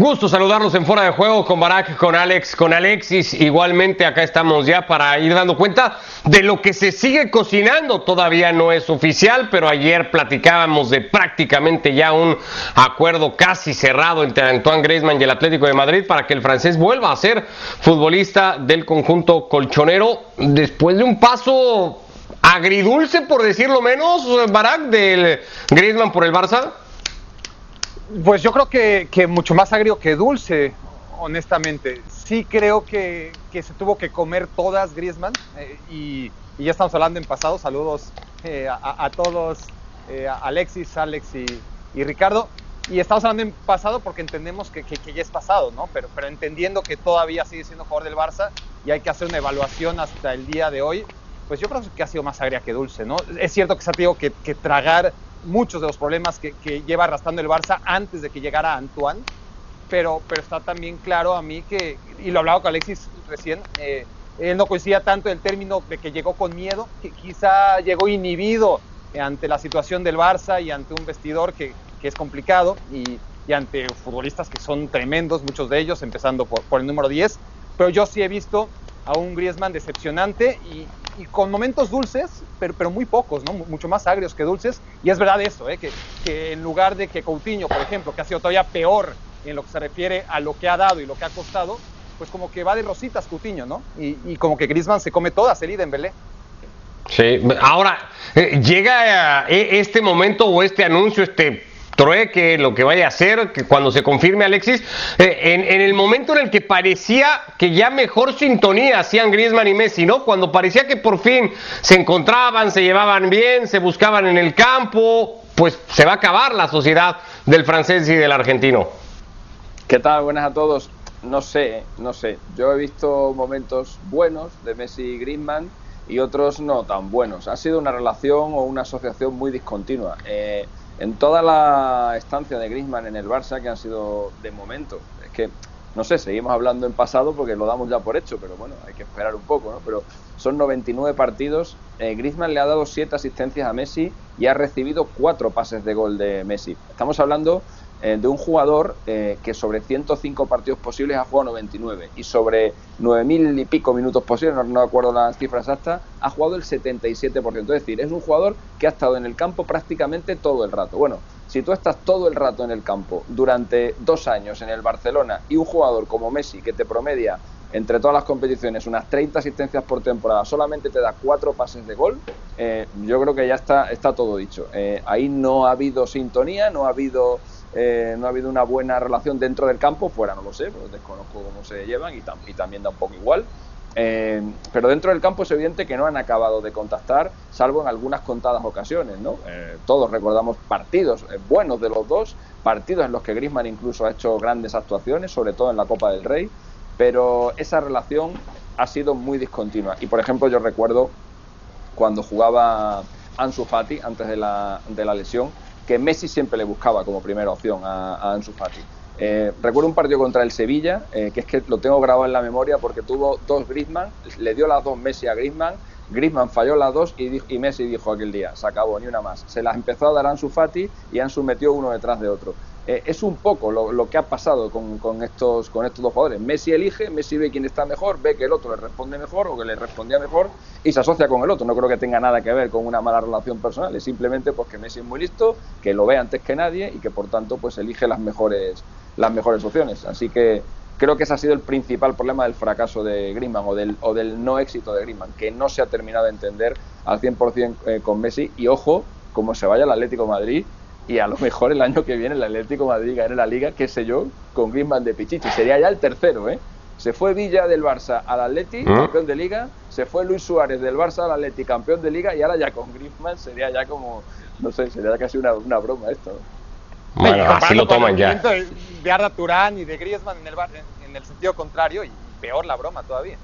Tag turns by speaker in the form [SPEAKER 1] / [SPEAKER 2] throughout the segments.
[SPEAKER 1] Gusto saludarlos en Fuera de Juego con Barack, con Alex, con Alexis. Igualmente acá estamos ya para ir dando cuenta de lo que se sigue cocinando. Todavía no es oficial, pero ayer platicábamos de prácticamente ya un acuerdo casi cerrado entre Antoine Griezmann y el Atlético de Madrid para que el francés vuelva a ser futbolista del conjunto colchonero después de un paso agridulce, por decirlo menos, Barack, del Griezmann por el Barça.
[SPEAKER 2] Pues yo creo que, mucho más agrio que dulce, honestamente. Sí creo que, se tuvo que comer todas Griezmann eh, y, ya estamos hablando en pasado. Saludos eh, a, todos, eh, Alexis, Alex y, Ricardo. Y estamos hablando en pasado porque entendemos que, ya es pasado, ¿no? Pero, pero entendiendo que todavía sigue siendo jugador del Barça y hay que hacer una evaluación hasta el día de hoy, pues yo creo que ha sido más agria que dulce, ¿no? Es cierto que se ha tenido que tragar muchos de los problemas que, lleva arrastrando el Barça antes de que llegara Antoine, pero, pero está también claro a mí que, y lo hablaba con Alexis recién, eh, él no coincidía tanto en el término de que llegó con miedo, que quizá llegó inhibido ante la situación del Barça y ante un vestidor que, que es complicado y, y, ante futbolistas que son tremendos, muchos de ellos, empezando por, por el número 10, pero yo sí he visto a un Griezmann decepcionante y, con momentos dulces, pero, pero, muy pocos, ¿no? mucho más agrios que dulces. Y es verdad eso, ¿eh? que, que, en lugar de que Coutinho, por ejemplo, que ha sido todavía peor en lo que se refiere a lo que ha dado y lo que ha costado, pues como que va de rositas Coutinho, ¿no? Y, y como que Griezmann se come todas el en Belé.
[SPEAKER 1] Sí, ahora, eh, llega eh, este momento o este anuncio, este trueque, lo que vaya a hacer, que cuando se confirme Alexis, eh, en, en, el momento en el que parecía que ya mejor sintonía hacían Griezmann y Messi, ¿no? Cuando parecía que por fin se encontraban, se llevaban bien, se buscaban en el campo, pues se va a acabar la sociedad del francés y del argentino.
[SPEAKER 3] ¿Qué tal? Buenas a todos. No sé, no sé. Yo he visto momentos buenos de Messi y Griezmann y otros no tan buenos. Ha sido una relación o una asociación muy discontinua. Eh, en toda la estancia de Griezmann en el Barça, que han sido de momento, es que, no sé, seguimos hablando en pasado porque lo damos ya por hecho, pero bueno, hay que esperar un poco, ¿no? Pero son 99 partidos, eh, Griezmann le ha dado 7 asistencias a Messi y ha recibido 4 pases de gol de Messi. Estamos hablando eh, de un jugador eh, que sobre 105 partidos posibles ha jugado 99 y sobre 9.000 y pico minutos posibles, no, no acuerdo las cifras exactas, ha jugado el 77%. Es decir, es un jugador que ha estado en el campo prácticamente todo el rato. Bueno, si tú estás todo el rato en el campo durante dos años en el Barcelona y un jugador como Messi que te promedia entre todas las competiciones unas 30 asistencias por temporada, solamente te da cuatro pases de gol, eh, yo creo que ya está, está todo dicho. Ahí no ha habido sintonía, no ha habido eh, no ha habido una buena relación dentro del campo, fuera no lo sé, pues desconozco cómo se llevan y, tam y también da un poco igual. Eh, pero dentro del campo es evidente que no han acabado de contactar, salvo en algunas contadas ocasiones. Eh, todos recordamos partidos buenos de los dos, partidos en los que Griezmann incluso ha hecho grandes actuaciones, sobre todo en la Copa del Rey, pero esa relación ha sido muy discontinua. Y por ejemplo, yo recuerdo cuando jugaba Ansu Fati antes de la, de la lesión, que Messi siempre le buscaba como primera opción a, a Ansu Fati. Eh, recuerdo un partido contra el Sevilla, eh, que es que lo tengo grabado en la memoria porque tuvo dos Griezmann, le dio las dos Messi a Griezmann, Griezmann falló las dos y, Messi dijo aquel día, se acabó, ni una más. Se las empezó a dar a Ansu Fati y Ansu metió uno detrás de otro. Eh, es un poco lo, que ha pasado con, con, estos, con estos dos jugadores. Messi elige, Messi ve quién está mejor, ve que el otro le responde mejor o que le respondía mejor y se asocia con el otro. No creo que tenga nada que ver con una mala relación personal, es simplemente porque Messi es muy listo, que lo ve antes que nadie y que por tanto pues elige las mejores las mejores opciones. Así que creo que ese ha sido el principal problema del fracaso de Griezmann o del, o del no éxito de Griezmann, que no se ha terminado de entender al 100% eh, con Messi. Y ojo, como se vaya el Atlético Madrid, y a lo mejor el año que viene el Atlético de Madrid gane la Liga, qué sé yo, con Griezmann de Pichichi. Sería ya el tercero, ¿eh? Se fue Villa del Barça al Atleti, ¿Mm? campeón de Liga. Se fue Luis Suárez del Barça al Atleti, campeón de Liga. Y ahora ya con Griezmann sería ya como, no sé, sería casi una, una broma esto. ¿no?
[SPEAKER 1] Bueno, así lo toman ya.
[SPEAKER 2] De, de Arda Turán y de Griezmann en el, en el sentido contrario y peor la broma todavía.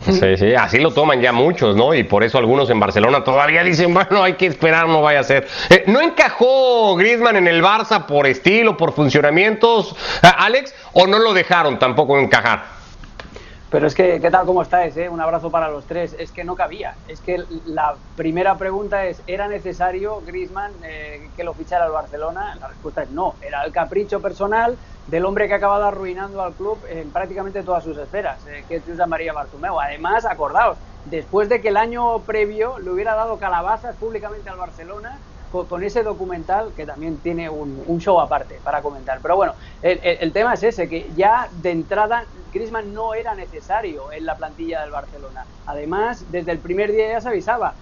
[SPEAKER 1] Sí, sí, así lo toman ya muchos, ¿no? Y por eso algunos en Barcelona todavía dicen, bueno, hay que esperar, no vaya a ser. Eh, ¿No encajó Griezmann en el Barça por estilo, por funcionamientos, Alex, o no lo dejaron tampoco encajar?
[SPEAKER 4] Pero es que, ¿qué tal cómo estáis? Eh? Un abrazo para los tres. Es que no cabía. Es que la primera pregunta es, ¿era necesario Griezmann eh, que lo fichara el Barcelona? La respuesta es no. Era el capricho personal del hombre que ha acabado arruinando al club en prácticamente todas sus esferas, eh, que es José María Bartomeu. Además, acordaos, después de que el año previo le hubiera dado calabazas públicamente al Barcelona, con, ese documental que también tiene un, show aparte para comentar. Pero bueno, el, tema es ese, que ya de entrada Griezmann no era necesario en la plantilla del Barcelona. Además, desde el primer día ya se avisaba,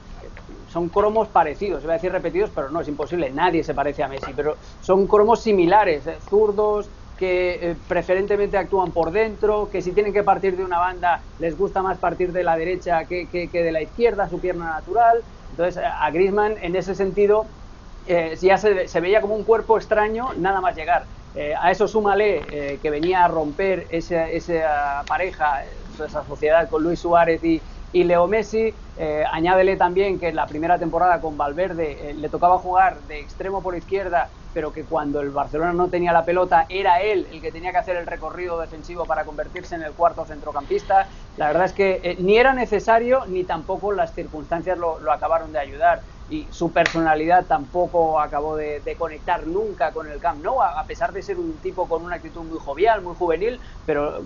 [SPEAKER 4] son cromos parecidos, voy a decir repetidos, pero no, es imposible, nadie se parece a Messi, pero son cromos similares, eh, zurdos, que eh, preferentemente actúan por dentro, que si tienen que partir de una banda les gusta más partir de la derecha que, que de la izquierda, su pierna natural. Entonces, a Griezmann en ese sentido eh, ya se, veía como un cuerpo extraño nada más llegar. Eh, a eso súmale eh, que venía a romper esa, esa, pareja, esa sociedad con Luis Suárez y, y Leo Messi. añádele también que en la primera temporada con Valverde le tocaba jugar de extremo por izquierda, pero que cuando el Barcelona no tenía la pelota era él el que tenía que hacer el recorrido defensivo para convertirse en el cuarto centrocampista. La verdad es que ni era necesario ni tampoco las circunstancias lo, lo acabaron de ayudar y su personalidad tampoco acabó de, conectar nunca con el Camp Nou, a, pesar de ser un tipo con una actitud muy jovial, muy juvenil, pero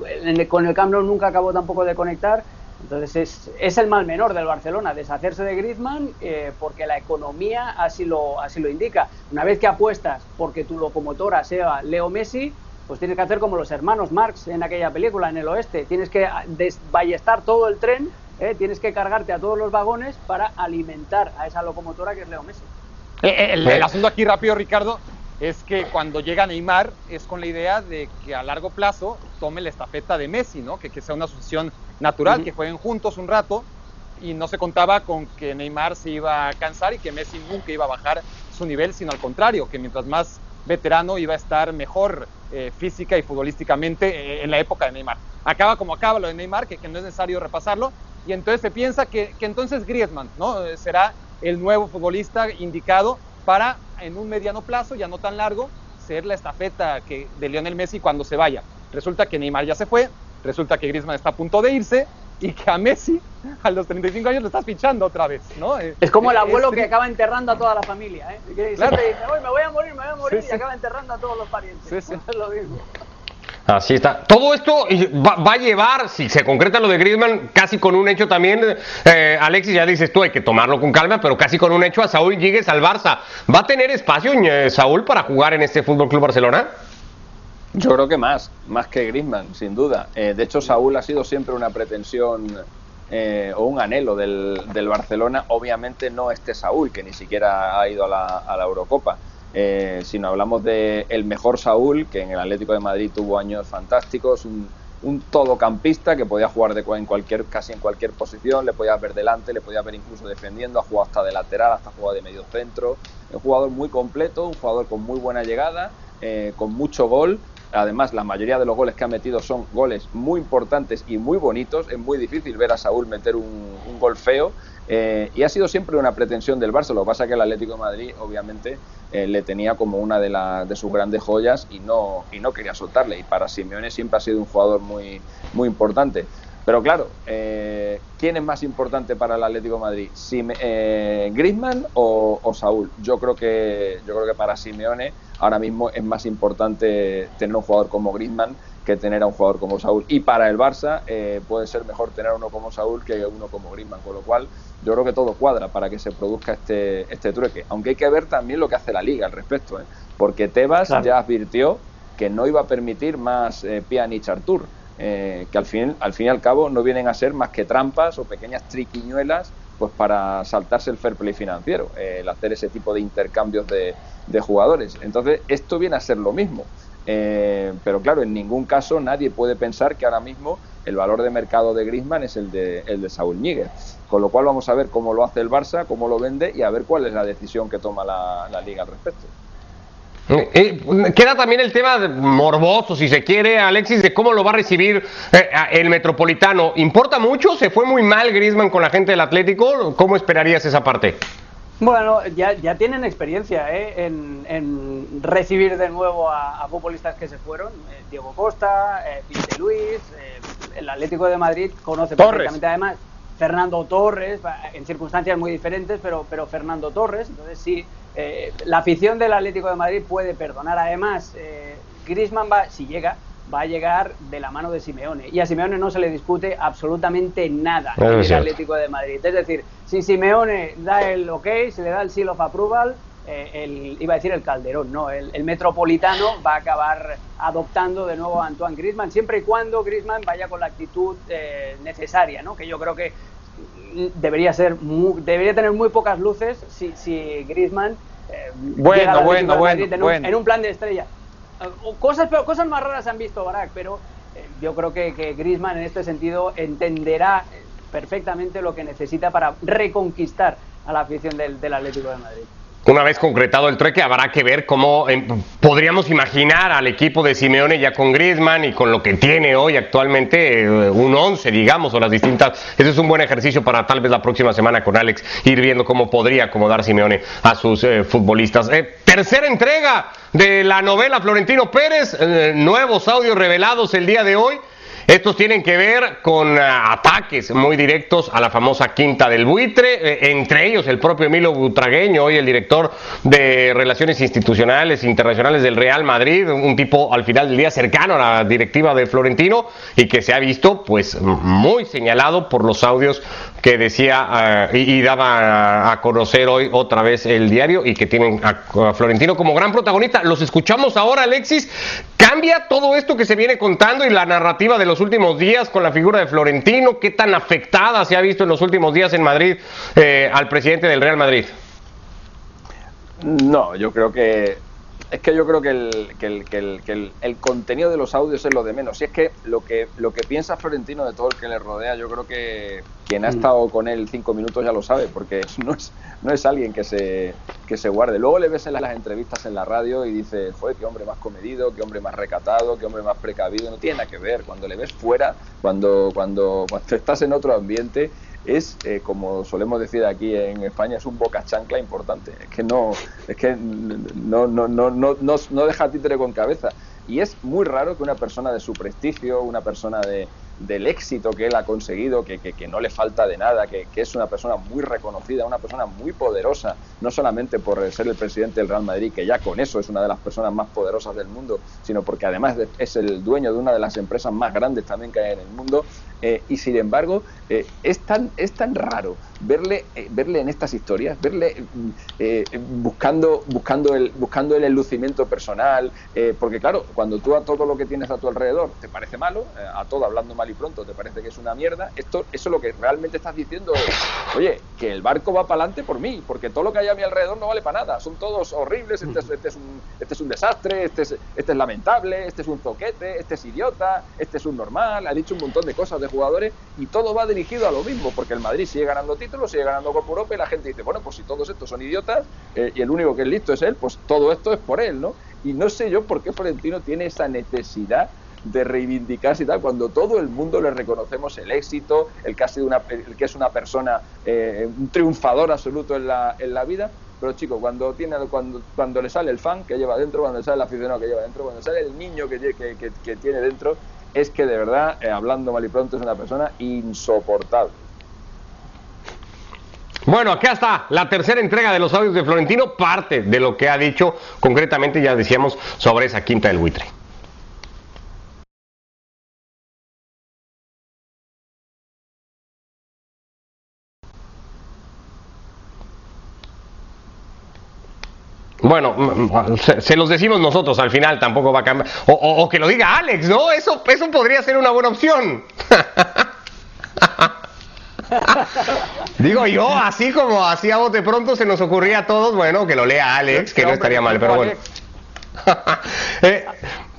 [SPEAKER 4] con el Camp Nou nunca acabó tampoco de conectar. Entonces es, es el mal menor del Barcelona, deshacerse de Griezmann eh, porque la economía así lo, así lo indica. Una vez que apuestas porque tu locomotora sea Leo Messi, pues tienes que hacer como los hermanos Marx en aquella película, en el oeste. Tienes que desballestar todo el tren ¿eh? tienes que cargarte a todos los vagones para alimentar a esa locomotora que es Leo Messi.
[SPEAKER 2] Eh, eh, el, asunto aquí rápido, Ricardo, es que cuando llega Neymar es con la idea de que a largo plazo tome la estafeta de Messi, ¿no? Que, que sea una asociación natural, que jueguen juntos un rato y no se contaba con que Neymar se iba a cansar y que Messi nunca iba a bajar su nivel, sino al contrario, que mientras más veterano iba a estar mejor física y futbolísticamente en la época de Neymar. Acaba como acaba lo de Neymar, que, que no es necesario repasarlo, y entonces se piensa que, que entonces Griezmann ¿no? será el nuevo futbolista indicado para en un mediano plazo, ya no tan largo, ser la estafeta que, de Lionel Messi cuando se vaya. Resulta que Neymar ya se fue, resulta que Griezmann está a punto de irse y que a Messi a los 35 años lo estás fichando otra vez, ¿no?
[SPEAKER 4] Es como el abuelo que acaba enterrando a toda la familia, ¿eh? Que claro. dice, me voy a morir, me voy a morir y acaba enterrando a todos los parientes. Sí, es lo mismo.
[SPEAKER 1] Así está. Todo esto va, a llevar, si se concreta lo de Griezmann, casi con un hecho también, eh, Alexis, ya dices tú, hay que tomarlo con calma, pero casi con un hecho a Saúl llegues al Barça. ¿Va a tener espacio eh, Saúl para jugar en este Fútbol Club Barcelona?
[SPEAKER 3] Yo creo que más, más que Griezmann, sin duda. Eh, de hecho, Saúl ha sido siempre una pretensión o un anhelo del, Barcelona. Obviamente no este Saúl, que ni siquiera ha ido a la, a la Eurocopa eh, si no hablamos de el mejor Saúl, que en el Atlético de Madrid tuvo años fantásticos, un, un todocampista que podía jugar de, en cualquier, casi en cualquier posición, le podía ver delante, le podía ver incluso defendiendo, ha jugado hasta de lateral, hasta jugado de medio centro, un jugador muy completo, un jugador con muy buena llegada, eh, con mucho gol. Además, la mayoría de los goles que ha metido son goles muy importantes y muy bonitos. Es muy difícil ver a Saúl meter un, un gol feo. Eh, y ha sido siempre una pretensión del Barça. Lo que pasa es que el Atlético de Madrid, obviamente, eh, le tenía como una de, sus grandes joyas y no, y no quería soltarle. Y para Simeone siempre ha sido un jugador muy, muy importante. Pero claro, eh, ¿quién es más importante para el Atlético de Madrid? Eh, ¿Griezmann o, o, Saúl? Yo creo, que, yo creo que para Simeone ahora mismo es más importante tener un jugador como Griezmann que tener a un jugador como Saúl. Y para el Barça eh, puede ser mejor tener uno como Saúl que uno como Griezmann, con lo cual yo creo que todo cuadra para que se produzca este, este trueque. Aunque hay que ver también lo que hace la liga al respecto, ¿eh? porque Tebas ya advirtió que no iba a permitir más eh, Pjanic Artur, eh, que al fin, al fin y al cabo no vienen a ser más que trampas o pequeñas triquiñuelas pues para saltarse el fair play financiero, el hacer ese tipo de intercambios de, jugadores. Entonces, esto viene a ser lo mismo. Eh, pero claro, en ningún caso nadie puede pensar que ahora mismo el valor de mercado de Griezmann es el de, el de Saúl Níguez. Con lo cual vamos a ver cómo lo hace el Barça, cómo lo vende y a ver cuál es la decisión que toma la, liga al respecto.
[SPEAKER 1] Eh, eh, queda también el tema morboso, si se quiere, Alexis, de cómo lo va a recibir el Metropolitano. ¿Importa mucho? ¿Se fue muy mal Griezmann con la gente del Atlético? ¿Cómo esperarías esa parte?
[SPEAKER 4] Bueno, ya, ya tienen experiencia ¿eh? en, recibir de nuevo a, futbolistas que se fueron. Eh, Diego Costa, eh, Luis, eh, el Atlético de Madrid conoce perfectamente además Fernando Torres, en circunstancias muy diferentes, pero, pero Fernando Torres. Entonces sí, la afición del Atlético de Madrid puede perdonar. Además, Grisman va, si llega, va a llegar de la mano de Simeone. Y a Simeone no se le discute absolutamente nada en el Atlético de Madrid. Es decir, si Simeone da el ok, se le da el seal of approval, eh, el, iba a decir el Calderón, no, el, Metropolitano va a acabar adoptando de nuevo a Antoine Griezmann, siempre y cuando Griezmann vaya con la actitud eh, necesaria, ¿no? que yo creo que debería ser debería tener muy pocas luces si, si Griezmann
[SPEAKER 2] eh, bueno, bueno, bueno,
[SPEAKER 4] en un plan de estrella cosas, cosas más raras han visto Barak, pero eh, yo creo que, que Griezmann en este sentido entenderá perfectamente lo que necesita para reconquistar a la afición del, del Atlético de Madrid.
[SPEAKER 1] Una vez concretado el treque, habrá que ver cómo em, podríamos imaginar al equipo de Simeone ya con Griezmann y con lo que tiene hoy actualmente eh, un 11, digamos, o las distintas. Ese es un buen ejercicio para tal vez la próxima semana con Alex ir viendo cómo podría acomodar Simeone a sus eh, futbolistas. Eh, tercera entrega de la novela Florentino Pérez, nuevos audios revelados el día de hoy. Estos tienen que ver con ah, ataques muy directos a la famosa Quinta del Buitre, eh, entre ellos el propio Emilio Butragueño, hoy el director de Relaciones Institucionales Internacionales del Real Madrid, un tipo al final del día cercano a la directiva de Florentino y que se ha visto pues muy señalado por los audios que decía ah, y, daba a conocer hoy otra vez el diario y que tienen a Florentino como gran protagonista. Los escuchamos ahora, Alexis. ¿Cambia todo esto que se viene contando y la narrativa de los últimos días con la figura de Florentino? ¿Qué tan afectada se ha visto en los últimos días en Madrid eh, al presidente del Real Madrid?
[SPEAKER 3] No, yo creo que es que yo creo que el, que, el, que, el, que el, contenido de los audios es lo de menos. Y es que lo que lo que piensa Florentino de todo el que le rodea, yo creo que quien ha mm. estado con él cinco minutos ya lo sabe, porque no es, no es alguien que se, que se guarde. Luego le ves en las entrevistas en la radio y dice, fue qué hombre más comedido, qué hombre más recatado, qué hombre más precavido. No tiene nada que ver. Cuando le ves fuera, cuando, cuando, cuando estás en otro ambiente, es, eh, como solemos decir aquí en España, es un boca chancla importante. Es que no, es que no, no, no, no, no, no deja títere con cabeza. Y es muy raro que una persona de su prestigio, una persona de, del éxito que él ha conseguido, que, que, no le falta de nada, que, que, es una persona muy reconocida, una persona muy poderosa, no solamente por ser el presidente del Real Madrid, que ya con eso es una de las personas más poderosas del mundo, sino porque además es el dueño de una de las empresas más grandes también que hay en el mundo, eh, y sin embargo, eh, es, tan, es tan raro verle, eh, verle en estas historias, verle mm, buscando, buscando, el, buscando el lucimiento personal, porque claro, cuando tú a todo lo que tienes a tu alrededor te parece malo, a todo hablando mal y pronto te parece que es una mierda, esto, eso lo que realmente estás diciendo oye, que el barco va para adelante por mí, porque todo lo que hay a mi alrededor no vale para nada, son todos horribles, este es, este es, un, este es un desastre, este es, este es lamentable, este es un zoquete, este es idiota, este es un normal, ha dicho un montón de cosas de jugadores y todo va dirigido a lo mismo, porque el Madrid sigue ganando títulos, sigue ganando Copa Europa y la gente dice, bueno, pues si todos estos son idiotas eh, y el único que es listo es él, pues todo esto es por él, ¿no? Y no sé yo por qué Florentino tiene esa necesidad de reivindicarse y tal, cuando todo el mundo le reconocemos el éxito, el que, ha sido una, el que es una persona, eh, un triunfador absoluto en la, en la vida, pero chicos, cuando tiene cuando, cuando le sale el fan que lleva dentro, cuando le sale el aficionado que lleva dentro, cuando sale el niño que, que, que tiene dentro, es que de verdad, eh, hablando mal y pronto, es una persona insoportable.
[SPEAKER 1] Bueno, acá está la tercera entrega de los audios de Florentino, parte de lo que ha dicho concretamente, ya decíamos, sobre esa quinta del buitre. Bueno, se, los decimos nosotros al final, tampoco va a cambiar. O, que lo diga Alex, ¿no? Eso, eso podría ser una buena opción. Digo yo, así como así a bote pronto se nos ocurría a todos, bueno, que lo lea Alex, que no estaría mal, pero bueno. Eh,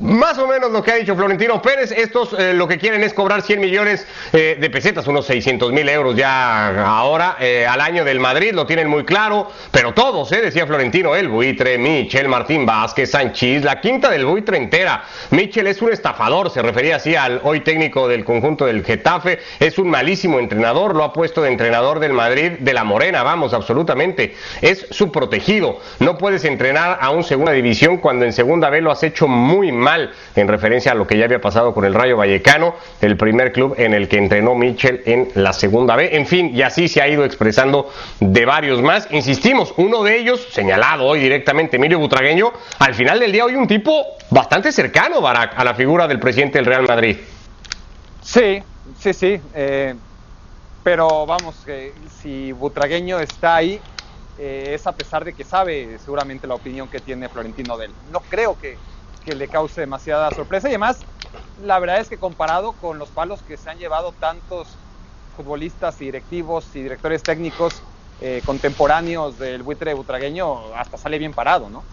[SPEAKER 1] Más o menos lo que ha dicho Florentino Pérez, estos eh, lo que quieren es cobrar 100 millones eh, de pesetas, unos 600 mil euros ya ahora eh, al año del Madrid, lo tienen muy claro, pero todos, decía Florentino, el buitre, Michel, Martín Vázquez, Sánchez, la quinta del buitre entera. Michel es un estafador, se refería así al hoy técnico del conjunto del Getafe, es un malísimo entrenador, lo ha puesto de entrenador del Madrid de la Morena, vamos, absolutamente, es su protegido, no puedes entrenar a un segunda división cuando en segunda B lo has hecho muy mal mal en referencia a lo que ya había pasado con el Rayo Vallecano, el primer club en el que entrenó Michel en la segunda B. En fin, y así se ha ido expresando de varios más. Insistimos, uno de ellos, señalado hoy directamente, Emilio Butragueño, al final del día hoy un tipo bastante cercano, Barak, a la figura del presidente del Real Madrid.
[SPEAKER 2] Sí, sí, sí. Eh, pero vamos, que si Butragueño está ahí, eh, es a pesar de que sabe seguramente la opinión que tiene Florentino de él. No creo que, que le cause demasiada sorpresa. Y además, la verdad es que comparado con los palos que se han llevado tantos futbolistas y directivos y directores técnicos eh, contemporáneos del buitre butragueño, hasta sale bien parado, ¿no?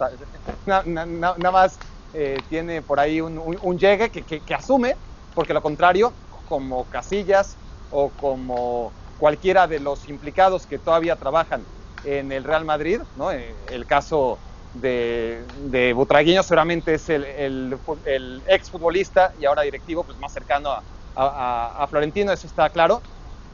[SPEAKER 2] nada más eh, tiene por ahí un, llegue que, que, asume, porque lo contrario, como Casillas o como cualquiera de los implicados que todavía trabajan en el Real Madrid, ¿no? Eh, el caso de, de Butragueño seguramente es el, el, el exfutbolista y ahora directivo pues más cercano a, a, Florentino, eso está claro.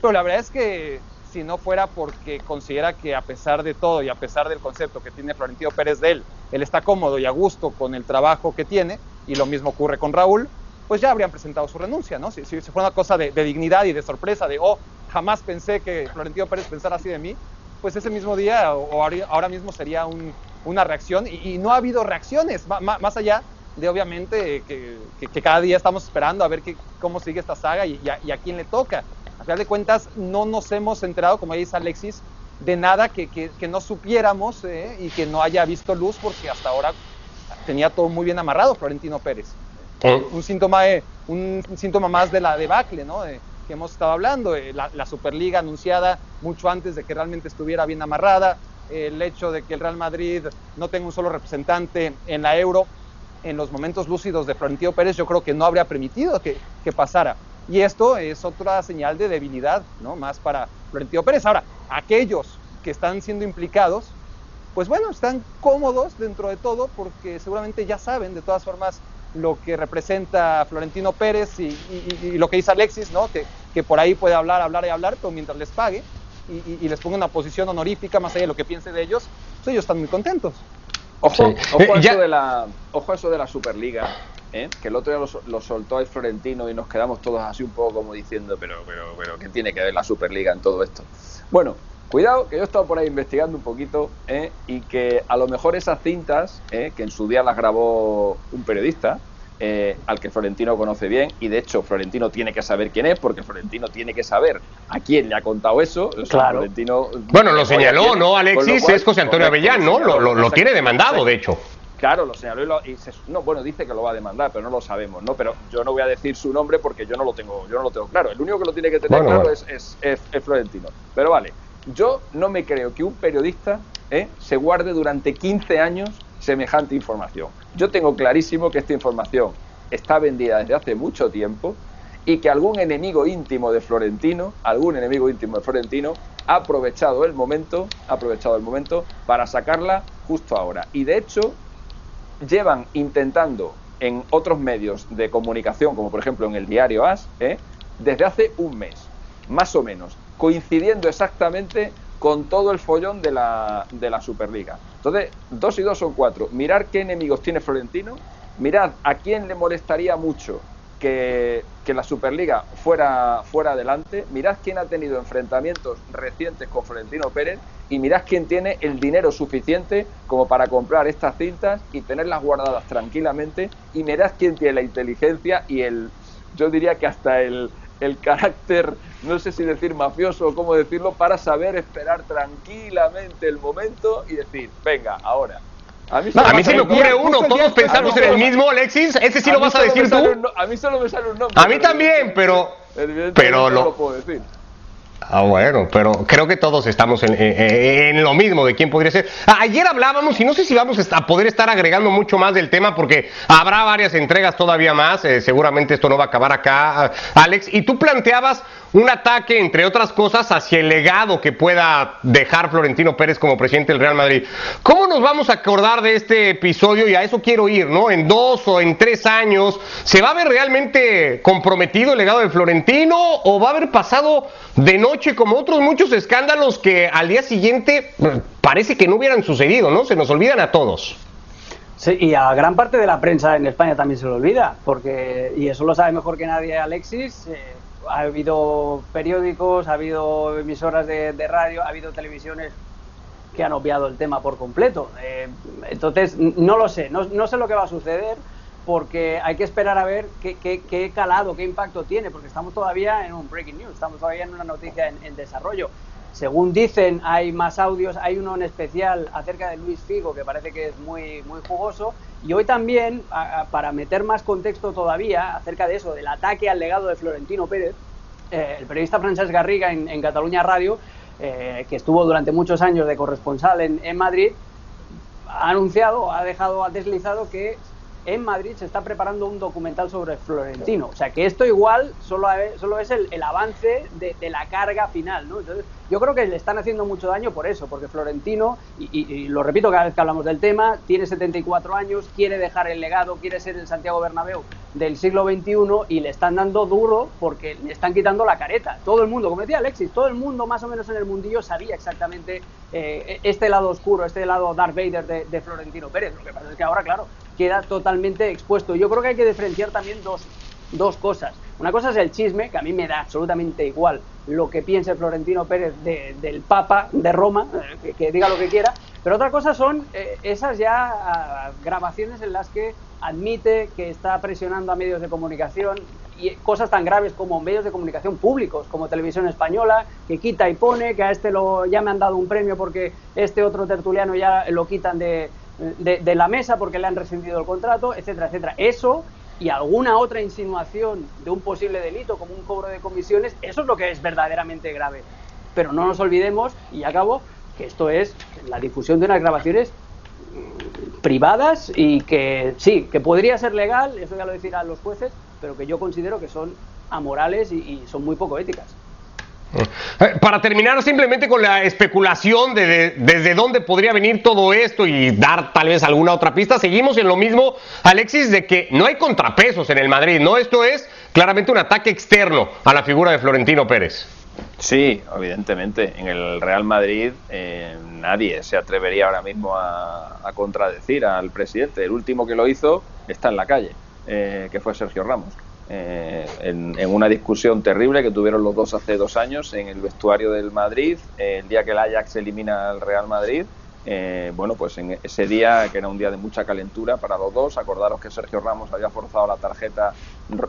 [SPEAKER 2] Pero la verdad es que si no fuera porque considera que a pesar de todo y a pesar del concepto que tiene Florentino Pérez de él, él está cómodo y a gusto con el trabajo que tiene, y lo mismo ocurre con Raúl, pues ya habrían presentado su renuncia, ¿no? Si, si, fue una cosa de, de, dignidad y de sorpresa, de, oh, jamás pensé que Florentino Pérez pensara así de mí, pues ese mismo día o, ahora mismo sería un, una reacción y, no ha habido reacciones, más, allá de obviamente que, cada día estamos esperando a ver cómo sigue esta saga y, a, quién le toca. A final de cuentas, no nos hemos enterado, como dice Alexis, de nada que, no supiéramos eh, y que no haya visto luz porque hasta ahora tenía todo muy bien amarrado Florentino Pérez. Un, síntoma, un síntoma más de la debacle, ¿no? que hemos estado hablando, eh, la, la, Superliga anunciada mucho antes de que realmente estuviera bien amarrada, el hecho de que el Real Madrid no tenga un solo representante en la Euro en los momentos lúcidos de Florentino Pérez, yo creo que no habría permitido que, pasara. Y esto es otra señal de debilidad, ¿no? Más para Florentino Pérez. Ahora, aquellos que están siendo implicados, pues bueno, están cómodos dentro de todo porque seguramente ya saben de todas formas lo que representa Florentino Pérez y, lo que dice Alexis, ¿no? Que, que por ahí puede hablar, hablar y hablar, pero mientras les pague, y, les ponga una posición honorífica más allá de lo que piense de ellos, pues ellos están muy contentos.
[SPEAKER 3] Ojo, ojo, a eso de la, ojo eso de la Superliga, ¿eh? que el otro día lo, soltó el Florentino y nos quedamos todos así un poco como diciendo, pero, pero, pero, ¿qué tiene que ver la Superliga en todo esto? Bueno, cuidado, que yo he estado por ahí investigando un poquito ¿eh? y que a lo mejor esas cintas, ¿eh? que en su día las grabó un periodista, eh, al que Florentino conoce bien y de hecho Florentino tiene que saber quién es porque Florentino tiene que saber a quién le ha contado eso.
[SPEAKER 1] claro. Florentino, bueno, lo señaló, ¿no, Alexis? es José Antonio Avellán, ¿no? Lo, tiene demandado, de hecho.
[SPEAKER 3] Claro, lo señaló y, no, bueno, dice que lo va a demandar, pero no lo sabemos, ¿no? Pero yo no voy a decir su nombre porque yo no lo tengo, yo no lo tengo claro. El único que lo tiene que tener claro es, es, Florentino. Pero vale, yo no me creo que un periodista ¿eh? se guarde durante 15 años semejante información. Yo tengo clarísimo que esta información está vendida desde hace mucho tiempo y que algún enemigo íntimo de Florentino, algún enemigo íntimo de Florentino ha aprovechado el momento, ha aprovechado el momento para sacarla justo ahora. Y de hecho llevan intentando en otros medios de comunicación, como por ejemplo en el diario AS, ¿eh? desde hace un mes, más o menos, coincidiendo exactamente con todo el follón de la, de la Superliga. Entonces, dos y dos son cuatro. Mirar qué enemigos tiene Florentino, mirad a quién le molestaría mucho que, la Superliga fuera, fuera adelante, mirad quién ha tenido enfrentamientos recientes con Florentino Pérez y mirad quién tiene el dinero suficiente como para comprar estas cintas y tenerlas guardadas tranquilamente y mirad quién tiene la inteligencia y el, yo diría que hasta el, el carácter, no sé si decir mafioso o cómo decirlo, para saber esperar tranquilamente el momento y decir, venga, ahora.
[SPEAKER 1] A mí, se me ocurre uno, todos pensamos en el mismo, Alexis, ese sí lo vas a decir tú.
[SPEAKER 3] a mí solo me sale un nombre.
[SPEAKER 1] A mí también, pero... Pero
[SPEAKER 3] lo... puedo decir.
[SPEAKER 1] Ah, bueno, pero creo que todos estamos en, lo mismo de quién podría ser. Ayer hablábamos y no sé si vamos a poder estar agregando mucho más del tema porque habrá varias entregas todavía más. Eh, seguramente esto no va a acabar acá, Alex. Y tú planteabas un ataque, entre otras cosas, hacia el legado que pueda dejar Florentino Pérez como presidente del Real Madrid. ¿Cómo nos vamos a acordar de este episodio? Y a eso quiero ir, ¿no? En dos o en tres años, ¿se va a ver realmente comprometido el legado de Florentino o va a haber pasado de noche como otros muchos escándalos que al día siguiente mm, parece que no hubieran sucedido, ¿no? Se nos olvidan a todos.
[SPEAKER 4] Sí, y a gran parte de la prensa en España también se lo olvida, porque, y eso lo sabe mejor que nadie Alexis, eh, ha habido periódicos, ha habido emisoras de, radio, ha habido televisiones que han obviado el tema por completo. Eh, entonces, no lo sé, no, sé lo que va a suceder porque hay que esperar a ver qué, qué, calado, qué impacto tiene, porque estamos todavía en un breaking news, estamos todavía en una noticia en, desarrollo. Según dicen, hay más audios, hay uno en especial acerca de Luis Figo que parece que es muy, muy jugoso. Y hoy también, para meter más contexto todavía acerca de eso, del ataque al legado de Florentino Pérez, eh, el periodista Francesc Garriga en, Cataluña Radio, eh, que estuvo durante muchos años de corresponsal en, en Madrid, ha anunciado, ha dejado, ha deslizado que en Madrid se está preparando un documental sobre Florentino. O sea que esto igual solo, solo es el, avance de, la carga final. ¿no? Entonces, yo creo que le están haciendo mucho daño por eso, porque Florentino, y, lo repito cada vez que hablamos del tema, tiene 74 años, quiere dejar el legado, quiere ser el Santiago Bernabéu del siglo XXI y le están dando duro porque le están quitando la careta. Todo el mundo, como decía Alexis, todo el mundo más o menos en el mundillo sabía exactamente eh, este lado oscuro, este lado Darth Vader de, de Florentino Pérez. Lo que pasa es que ahora, claro, queda totalmente expuesto. Yo creo que hay que diferenciar también dos, dos cosas. Una cosa es el chisme, que a mí me da absolutamente igual lo que piense Florentino Pérez del Papa de Roma, eh, que, diga lo que quiera, pero otra cosa son eh, esas ya ah, grabaciones en las que admite que está presionando a medios de comunicación y cosas tan graves como medios de comunicación públicos, como Televisión Española, que quita y pone, que a este lo, ya me han dado un premio porque este otro tertuliano ya lo quitan de, de, la mesa porque le han rescindido el contrato, etcétera, etcétera. Eso y alguna otra insinuación de un posible delito como un cobro de comisiones, eso es lo que es verdaderamente grave. Pero no nos olvidemos, y acabo, que esto es la difusión de unas grabaciones mm, privadas y que sí, que podría ser legal, eso ya lo decirán los jueces, pero que yo considero que son amorales y son muy poco éticas.
[SPEAKER 1] Eh, para terminar simplemente con la especulación de, desde dónde podría venir todo esto y dar tal vez alguna otra pista, seguimos en lo mismo, Alexis, de que no hay contrapesos en el Madrid, ¿no? Esto es claramente un ataque externo a la figura de Florentino Pérez.
[SPEAKER 3] Sí, evidentemente. En el Real Madrid eh, nadie se atrevería ahora mismo a, contradecir al presidente. El último que lo hizo está en la calle, eh, que fue Sergio Ramos. Eh, en, una discusión terrible que tuvieron los dos hace dos años en el vestuario del Madrid, el día que el Ajax elimina al Real Madrid. Eh, bueno, pues en ese día, que era un día de mucha calentura para los dos, acordaros que Sergio Ramos había forzado la tarjeta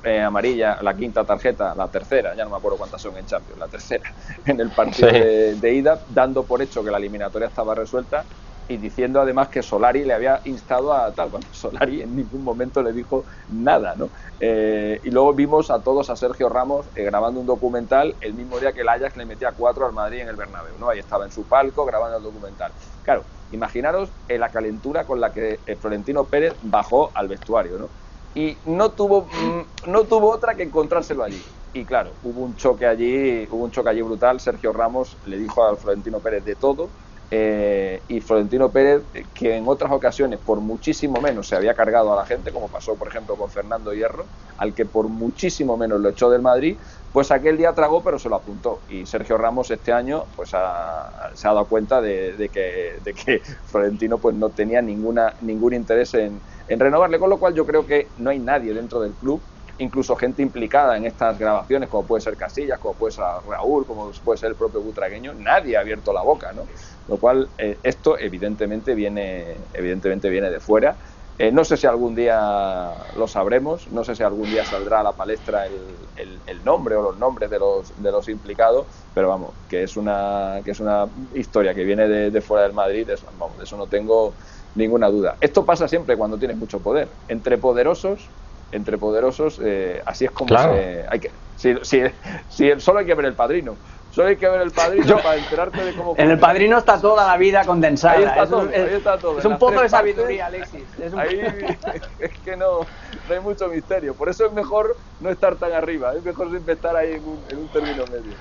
[SPEAKER 3] eh, amarilla, la quinta tarjeta, la tercera, ya no me acuerdo cuántas son en Champions, la tercera, en el partido de ida, dando por hecho que la eliminatoria estaba resuelta y diciendo además que Solari le había instado a tal. Bueno, Solari en ningún momento le dijo nada, ¿no? Eh, y luego vimos a todos a Sergio Ramos eh, grabando un documental el mismo día que el Ajax le metía cuatro al Madrid en el Bernabéu, ¿no? Ahí estaba en su palco grabando el documental. Claro, imaginaros la calentura con la que eh, Florentino Pérez bajó al vestuario, ¿no? Y no tuvo, mm, no tuvo otra que encontrárselo allí. Y claro, hubo un choque allí, hubo un choque allí brutal. Sergio Ramos le dijo a Florentino Pérez de todo eh, y Florentino Pérez, que en otras ocasiones por muchísimo menos se había cargado a la gente, como pasó por ejemplo con Fernando Hierro, al que por muchísimo menos lo echó del Madrid, pues aquel día tragó pero se lo apuntó. Y Sergio Ramos este año pues se ha dado cuenta de, que, de, que, Florentino pues no tenía ninguna, ningún interés en, en renovarle, con lo cual yo creo que no hay nadie dentro del club incluso gente implicada en estas grabaciones, como puede ser Casillas, como puede ser Raúl, como puede ser el propio Butragueño, nadie ha abierto la boca, ¿no? Lo cual, eh, esto evidentemente viene, evidentemente viene de fuera. Eh, no sé si algún día lo sabremos, no sé si algún día saldrá a la palestra el, nombre o los nombres de los, implicados, pero vamos, que es una, que es una historia que viene de, fuera del Madrid, eso, vamos, de eso no tengo ninguna duda. Esto pasa siempre cuando tienes mucho poder. Entre poderosos, entre poderosos, eh, así es como se, hay que, si, si, si, solo hay que ver el padrino Solo hay que ver el padrino para enterarte de cómo.
[SPEAKER 4] En el padrino está toda la vida condensada.
[SPEAKER 3] Ahí está
[SPEAKER 4] es,
[SPEAKER 3] todo,
[SPEAKER 4] un-
[SPEAKER 3] ahí está todo.
[SPEAKER 4] es
[SPEAKER 3] En
[SPEAKER 4] un pozo de sabiduría, Alexis. Es un-
[SPEAKER 3] Ahí es que no, no hay mucho misterio. Por eso es mejor no estar tan arriba. Es mejor siempre estar ahí en un, en un término medio.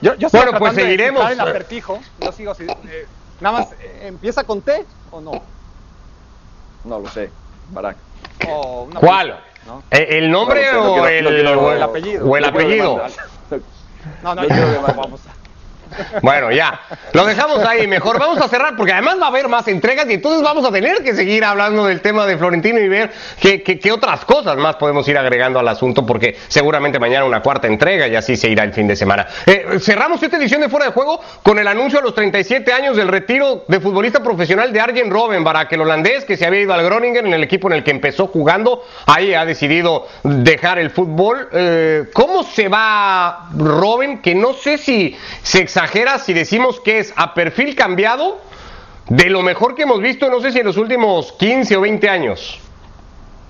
[SPEAKER 2] Yo, yo
[SPEAKER 1] Bueno, pues
[SPEAKER 2] de
[SPEAKER 1] seguiremos.
[SPEAKER 2] quitar el acertijo. Yo sigo así, eh, nada más, eh, ¿empieza con T o no?
[SPEAKER 3] No lo sé, Barack.
[SPEAKER 2] O una
[SPEAKER 1] ¿Cuál?
[SPEAKER 2] ¿No?
[SPEAKER 1] ¿Eh, ¿El nombre
[SPEAKER 3] No
[SPEAKER 1] o, el,
[SPEAKER 3] no quiero-
[SPEAKER 1] o
[SPEAKER 2] el apellido.
[SPEAKER 3] No.
[SPEAKER 2] No, no,
[SPEAKER 3] No
[SPEAKER 2] ya,
[SPEAKER 3] quiero demandar.
[SPEAKER 1] Bueno, ya. Lo dejamos ahí. Mejor vamos a cerrar porque además va a haber más entregas y entonces vamos a tener que seguir hablando del tema de Florentino y ver qué, qué- otras cosas más podemos ir agregando al asunto porque seguramente mañana una cuarta entrega y así se irá el fin de semana. Eh, cerramos esta edición de Fuera de Juego con el anuncio a los 37 años del retiro de futbolista profesional de Arjen Robben, Barak, el holandés que se había ido al Groningen en el equipo en el que empezó jugando. Ahí ha decidido dejar el fútbol. Eh, ¿Cómo se va Robben? Que no sé si se si decimos que es a perfil cambiado de lo mejor que hemos visto, no sé si en los últimos 15 o 20 años.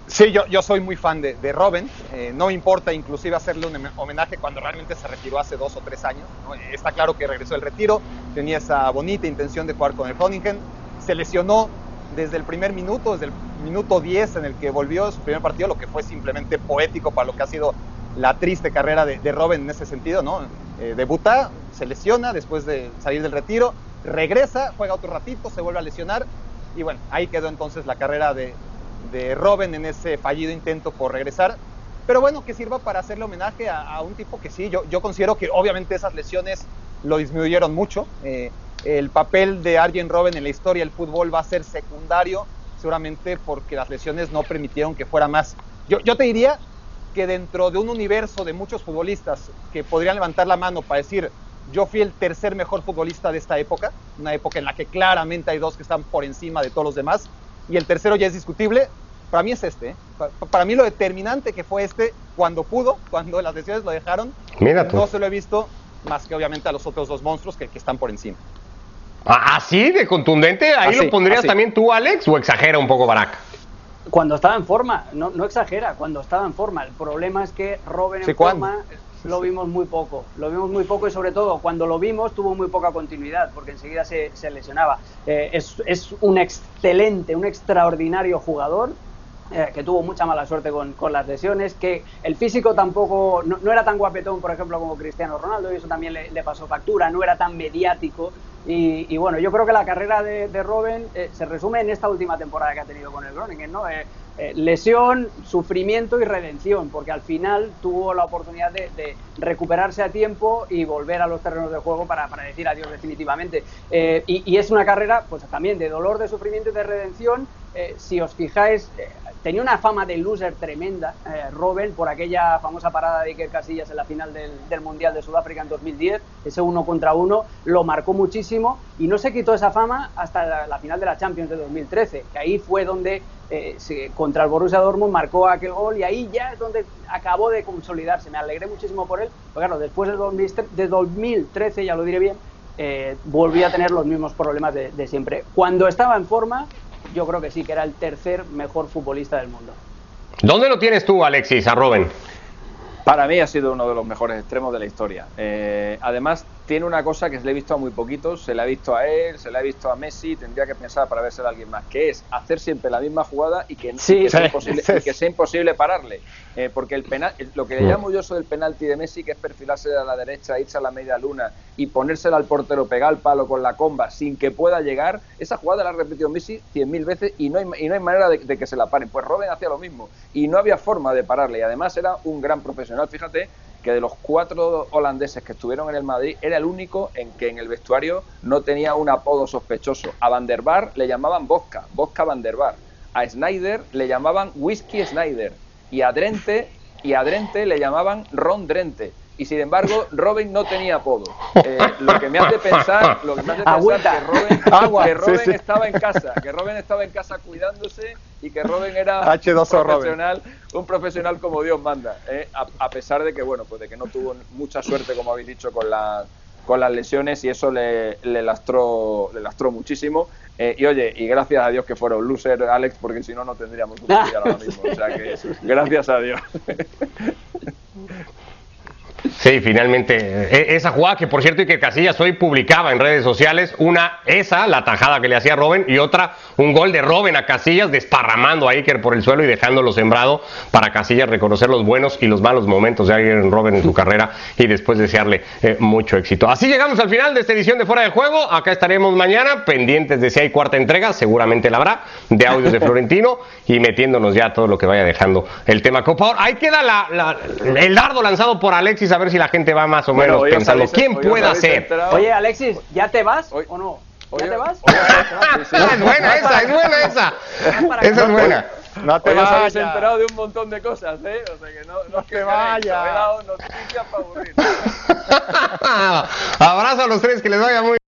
[SPEAKER 2] Sí, yo, soy muy fan de, de Robin. Eh, no importa inclusive hacerle un homenaje cuando realmente se retiró hace dos o tres años. Está claro que regresó del retiro, tenía esa bonita intención de jugar con el Groningen. Se lesionó desde el primer minuto, desde el minuto 10 en el que volvió su primer partido, lo que fue simplemente poético para lo que ha sido la triste carrera de, de Robin en ese sentido. ¿no? Eh, debuta, se lesiona después de salir del retiro, regresa, juega otro ratito, se vuelve a lesionar y bueno, ahí quedó entonces la carrera de, de Robin en ese fallido intento por regresar. Pero bueno, que sirva para hacerle homenaje a, un tipo que sí, yo, yo considero que obviamente esas lesiones lo disminuyeron mucho. Eh, el papel de Arjen Robben en la historia del fútbol va a ser secundario, seguramente porque las lesiones no permitieron que fuera más. Yo, yo te diría que dentro de un universo de muchos futbolistas que podrían levantar la mano para decir, yo fui el tercer mejor futbolista de esta época, una época en la que claramente hay dos que están por encima de todos los demás, y el tercero ya es discutible, para mí es este. ¿eh? Pa- Para mí lo determinante que fue este cuando pudo, cuando las lesiones lo dejaron,
[SPEAKER 1] Mira
[SPEAKER 2] no se lo he visto más que obviamente a los otros dos monstruos que, que están por encima.
[SPEAKER 1] Ah, ¿Así de contundente? ¿Ahí
[SPEAKER 2] Así,
[SPEAKER 1] lo pondrías
[SPEAKER 2] así.
[SPEAKER 1] también tú, Alex, o exagera un poco Barak?
[SPEAKER 4] Cuando estaba en forma, no, no exagera, cuando estaba en forma. El problema es que Robben en forma lo vimos muy poco. Lo vimos muy poco y sobre todo cuando lo vimos tuvo muy poca continuidad porque enseguida se, se lesionaba. Eh, es, es un excelente, un extraordinario jugador. Eh, que tuvo mucha mala suerte con, las lesiones, que el físico tampoco, no, era tan guapetón, por ejemplo, como Cristiano Ronaldo, y eso también le, pasó factura, no era tan mediático, y, bueno, yo creo que la carrera de, de Robben eh, se resume en esta última temporada que ha tenido con el Groningen, ¿no? Eh, eh, lesión, sufrimiento y redención, porque al final tuvo la oportunidad de, recuperarse a tiempo y volver a los terrenos de juego para, para decir adiós definitivamente. Eh, y, y es una carrera, pues también de dolor, de sufrimiento y de redención. Eh, si os fijáis, eh, tenía una fama de loser tremenda, eh, Robben, por aquella famosa parada de Iker Casillas en la final del, del Mundial de Sudáfrica en 2010, ese uno contra uno, lo marcó muchísimo y no se quitó esa fama hasta la, la final de la Champions de 2013, que ahí fue donde eh, se- contra el Borussia Dortmund marcó aquel gol y ahí ya es donde acabó de consolidarse. Me alegré muchísimo por él, porque claro, después de 2013, de 2013 ya lo diré bien, eh, volví a tener los mismos problemas de, de siempre. Cuando estaba en forma, yo creo que sí, que era el tercer mejor futbolista del mundo.
[SPEAKER 1] ¿Dónde lo tienes tú, Alexis, a Robben?
[SPEAKER 3] Para mí ha sido uno de los mejores extremos de la historia. Eh, además, tiene una cosa que se le he visto a muy poquitos, se le ha visto a él, se le ha visto a Messi, tendría que pensar para verse a alguien más, que es hacer siempre la misma jugada y que,
[SPEAKER 4] Sí,
[SPEAKER 3] y que sea, imposible, y que sea imposible pararle. Eh, porque el penal, lo que le llamo yo eso del penalti de Messi, que es perfilarse a la derecha, irse a la media luna y ponérsela al portero, pegar el palo con la comba sin que pueda llegar, esa jugada la ha repetido Messi cien mil veces y no hay, y no hay manera de, de que se la paren. Pues Robben hacía lo mismo y no había forma de pararle y además era un gran profesional. Fíjate que de los cuatro holandeses que estuvieron en el Madrid era el único en que en el vestuario no tenía un apodo sospechoso. A Van der Bar le llamaban Vodka, Vodka Van der Bar. A Snyder le llamaban Whisky Snyder y a Drente y a Drente le llamaban Ron Drente. Y sin embargo, Robin no tenía apodo. Eh, lo que me hace pensar, lo que me hace pensar que Robin,
[SPEAKER 2] Agua,
[SPEAKER 3] que Robin
[SPEAKER 2] sí, sí.
[SPEAKER 3] estaba en casa, que Robin estaba en casa cuidándose y que Robin era
[SPEAKER 2] H2O
[SPEAKER 3] un
[SPEAKER 2] Robin.
[SPEAKER 3] profesional, un profesional como Dios manda, ¿eh? a, a pesar de que bueno, pues de que no tuvo mucha suerte, como habéis dicho, con la con las lesiones y eso le, le lastró le lastró muchísimo Eh, y oye y gracias a Dios que fuera un loser Alex porque si no no tendríamos un mundial ahora mismo o sea que gracias a Dios
[SPEAKER 1] Sí, finalmente, e, esa jugada que por cierto y que Casillas hoy publicaba en redes sociales, una, esa, la tajada que le hacía Robin, y otra, un gol de Robin a Casillas, desparramando a Iker por el suelo y dejándolo sembrado para Casillas reconocer los buenos y los malos momentos de Iker Robin en su carrera y después desearle eh, mucho éxito. Así llegamos al final de esta edición de Fuera de Juego, acá estaremos mañana, pendientes de si hay cuarta entrega, seguramente la habrá, de audios de Florentino y metiéndonos ya todo lo que vaya dejando el tema Copa. Ahí queda la, el dardo lanzado por Alexis a ver si la gente va más o menos pensando quién pueda ser.
[SPEAKER 4] Oye, Alexis, ¿ya te vas o no? ¿Ya te vas?
[SPEAKER 1] es buena esa, es buena esa. Esa es buena.
[SPEAKER 3] No te vayas. habéis enterado de un montón de cosas, ¿eh? O sea que no, no,
[SPEAKER 2] te vayas.
[SPEAKER 3] He dado noticias para aburrir.
[SPEAKER 1] Abrazo a los tres, que les vaya muy